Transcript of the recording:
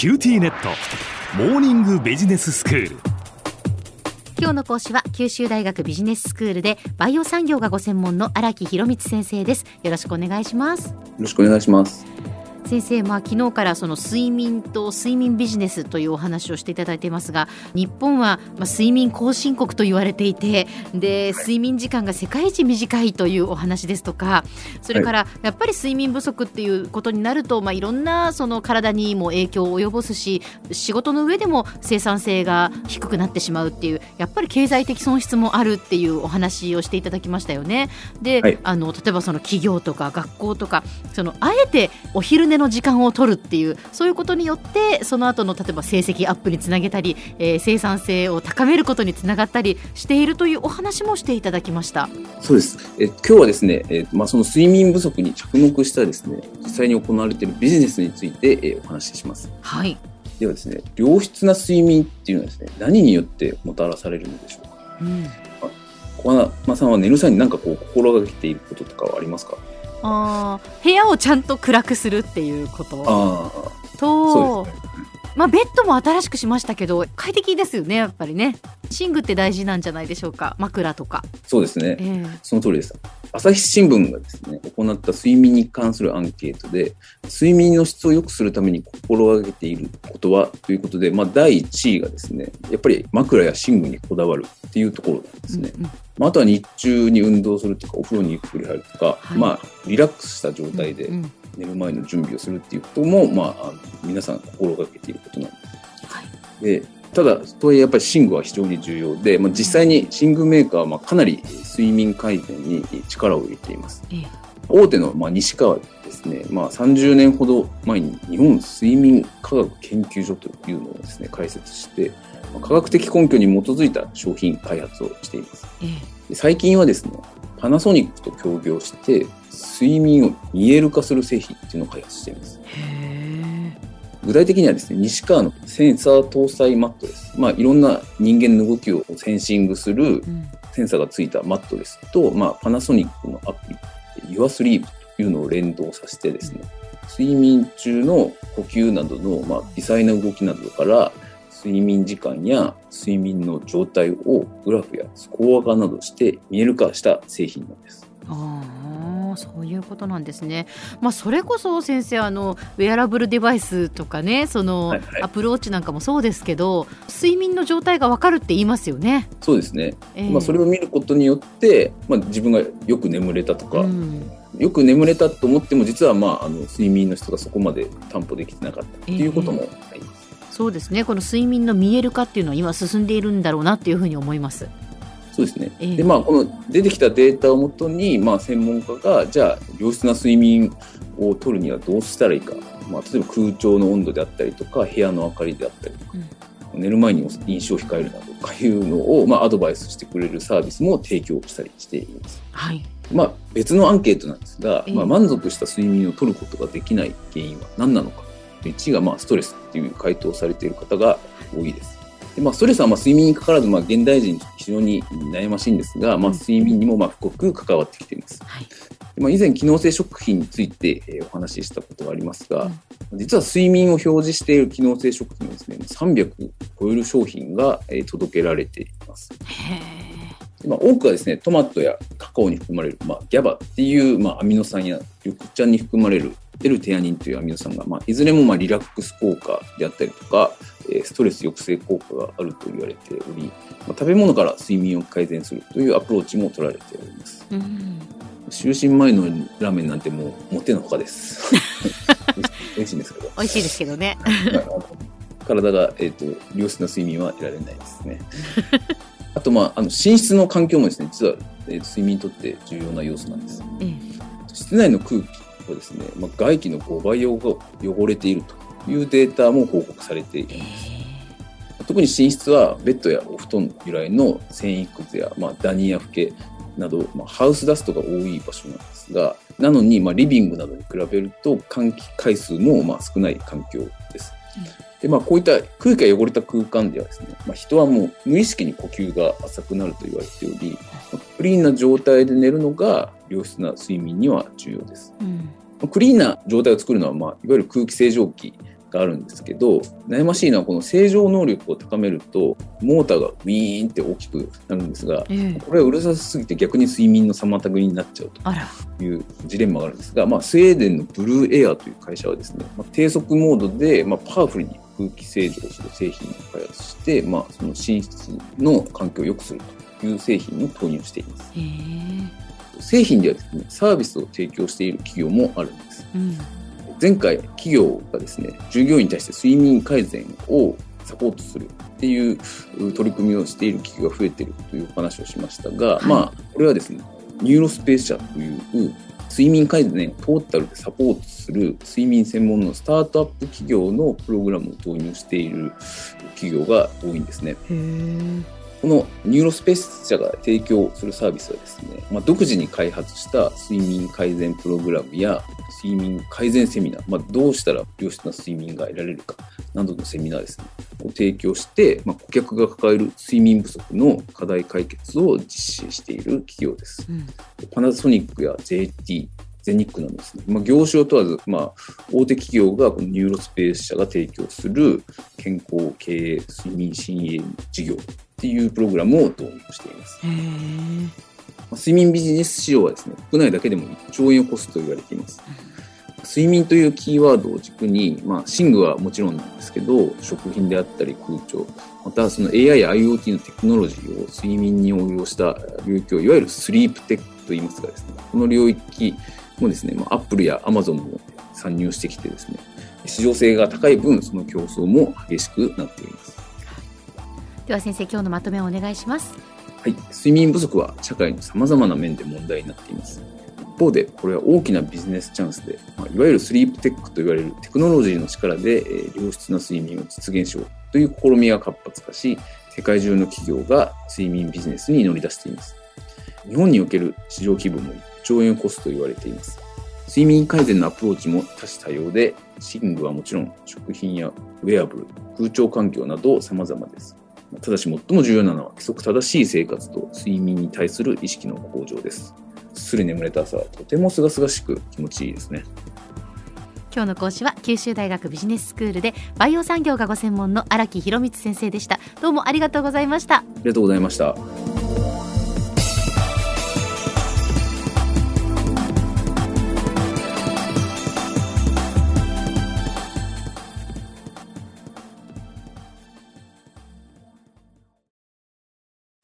QTnet。モーニングビジネススクール。今日の講師は九州大学ビジネススクールでバイオ産業がご専門の荒木博光先生です。よろしくお願いします。よろしくお願いします先生、まあ、昨日からその睡眠と睡眠ビジネスというお話をしていただいていますが日本はまあ睡眠後進国と言われていてで睡眠時間が世界一短いというお話ですとかそれからやっぱり睡眠不足っていうことになると、まあ、いろんなその体にも影響を及ぼすし仕事の上でも生産性が低くなってしまうっていうやっぱり経済的損失もあるっていうお話をしていただきましたよね。で、はい、あの例えばその企業とか学校とかそのあえてお昼寝の時間を取るっていうそういうことによってその後の例えば成績アップにつなげたり、えー、生産性を高めることにつながったりしているというお話もしていただきました。そうです。え今日はですね、えー、まあ、その睡眠不足に着目したですね実際に行われているビジネスについて、えー、お話しします。はい。ではですね良質な睡眠っていうのはですね何によってもたらされるのでしょうか、うん。小花さんは寝る際に何かこう心がけていることとかはありますか？あ部屋をちゃんと暗くするっていうこと。と、ね、まあ、ベッドも新しくしましたけど快適ですよねやっぱりね。寝具って大事なんじゃないでしょうか枕とか。そうですね、えー、その通りです。朝日新聞がですね行った睡眠に関するアンケートで睡眠の質を良くするために心がけていることはということで、まあ、第1位がですねやっぱり枕や寝具にこだわるっていうところなんですね、うんうん。まあ、あとは日中に運動するとかお風呂にゆっくり入るとか、はい、まあリラックスした状態で寝る前の準備をするっていうことも、まあ、皆さん心がけていることなんです。はい、でただ、とはいえやっぱり寝具は非常に重要で、まあ、実際に寝具メーカーはまあかなり睡眠改善に力を入れています。ええ、大手のまあ西川ですね、まあ、30年ほど前に日本睡眠科学研究所というのをですね開設して、まあ、科学的根拠に基づいた商品開発をしています。え、最近はですね、パナソニックと協業して睡眠を見える化する製品っていうのを開発しています。具体的にはですね、西川のセンサー搭載マットレス。まあ、いろんな人間の動きをセンシングするセンサーがついたマットレスと、まあ、パナソニックのアプリ、YourSleep というのを連動させてですね、睡眠中の呼吸などの、まあ、微細な動きなどから、睡眠時間や睡眠の状態をグラフやスコア化などして見える化した製品なんです。あそういうことなんですね。まあ、それこそ先生あのウェアラブルデバイスとかねその、はいはい、アプローチなんかもそうですけど睡眠の状態が分かるって言いますよね。そうですね、えー、まあ、それを見ることによって、まあ、自分がよく眠れたとか、うん、よく眠れたと思っても実は、まあ、あの睡眠の質がそこまで担保できてなかったっていうこともあります。えー、そうですねこの睡眠の見える化っていうのは今進んでいるんだろうなっていうふうに思います。そうですね。えー、で、まあ、この出てきたデータをもとに、まあ、専門家が、じゃあ、良質な睡眠を取るにはどうしたらいいか。まあ、例えば空調の温度であったりとか、部屋の明かりであったりとか、うん、寝る前に飲酒を控えるなどとかいうのを、まあ、アドバイスしてくれるサービスも提供したりしています。はい。まあ、別のアンケートなんですが、えー、まあ、満足した睡眠を取ることができない原因は何なのか。1が、まあ、ストレスっていう回答されている方が多いです。でまあ、ストレスはまあ睡眠にかかわらず、まあ、現代人非常に悩ましいんですが、まあ、睡眠にもまあ深く関わってきています。はいまあ、以前、機能性食品について、えお話ししたことがありますが、うん、実は睡眠を表示している機能性食品はですね、300超える商品が、え届けられています。まあ、多くはですね、トマトやカカオに含まれる、まあ、ギャバっていう、まあ、アミノ酸や緑茶に含まれる L テアニンというアミノ酸が、まあ、いずれもまあリラックス効果であったりとか、ストレス抑制効果があると言われており、まあ、食べ物から睡眠を改善するというアプローチも取られております。うん、就寝前のラーメンなんてもうもってのほかです。美味しいんですけど。美味しいですけどね。体が、えーと、良質な睡眠は得られないですね。あと、まあ、あの寝室の環境もですね、実は、えー、睡眠にとって重要な要素なんです。うん、室内の空気はですね、まあ、外気の5倍汚れているというデータも報告されています。特に寝室はベッドやお布団由来の繊維くずや、まあ、ダニやフケなど、まあ、ハウスダストが多い場所なんですが、なのに、まあ、リビングなどに比べると換気回数もまあ少ない環境です。でまあ、こういった空気が汚れた空間ではですね、まあ、人はもう無意識に呼吸が浅くなると言われており、クリーンな状態で寝るのが良質な睡眠には重要です。うん。クリーンな状態を作るのは、まあ、いわゆる空気清浄機があるんですけど悩ましいのはこの正常能力を高めるとモーターがウィーンって大きくなるんですが、ええ。これはうるさすぎて逆に睡眠の妨げになっちゃうというジレンマがあるんですが、まあ、スウェーデンのブルーエアという会社はですね、まあ、低速モードで、まあ、パワフルに空気清浄する製品を開発して、まあ、その寝室の環境を良くするという製品を投入しています。製品ではですね、サービスを提供している企業もあるんです。うん前回、企業がですね、従業員に対して睡眠改善をサポートするっていうう取り組みをしている企業が増えているというお話をしましたが、はいまあ、これはですね、ニューロスペース社という睡眠改善をトータルでサポートする睡眠専門のスタートアップ企業のプログラムを導入している企業が多いんですね。このニューロスペース社が提供するサービスはですね、まあ、独自に開発した睡眠改善プログラムや睡眠改善セミナー、まあ、どうしたら良質な睡眠が得られるかなどのセミナーですね、を提供して、まあ、顧客が抱える睡眠不足の課題解決を実施している企業です。うんパナソニックや JT、ゼニックなどですね、まあ、業種を問わず、まあ、大手企業がこのニューロスペース社が提供する健康経営睡眠新鋭事業っていうプログラムを導入しています。睡眠ビジネス市場はですね、国内だけでも1兆円を超すと言われています。睡眠というキーワードを軸に、まあ、寝具はもちろんなんですけど、食品であったり空調、またその AI や IoT のテクノロジーを睡眠に応用した領域をいわゆるスリープテックと言いますがですね、この領域もですね、まあ、Apple や Amazon も参入してきてですね、市場性が高い分、その競争も激しくなっています。では先生今日のまとめをお願いしますはい、睡眠不足は社会のさまざまな面で問題になっています。一方で、これは大きなビジネスチャンスで、まあ、いわゆるスリープテックと言われるテクノロジーの力で、えー良質な睡眠を実現しようという試みが活発化し、世界中の企業が睡眠ビジネスに乗り出しています。日本における市場規模も1兆円を超すと言われています。睡眠改善のアプローチも多種多様で、寝具はもちろん食品やウェアブル、空調環境など様々です。ただし最も重要なのは規則正しい生活と睡眠に対する意識の向上です。ぐっすり眠れた朝はとても清々しく気持ちいいですね。今日の講師は九州大学ビジネススクールでバイオ産業がご専門の荒木博光先生でしたどうもありがとうございましたありがとうございました。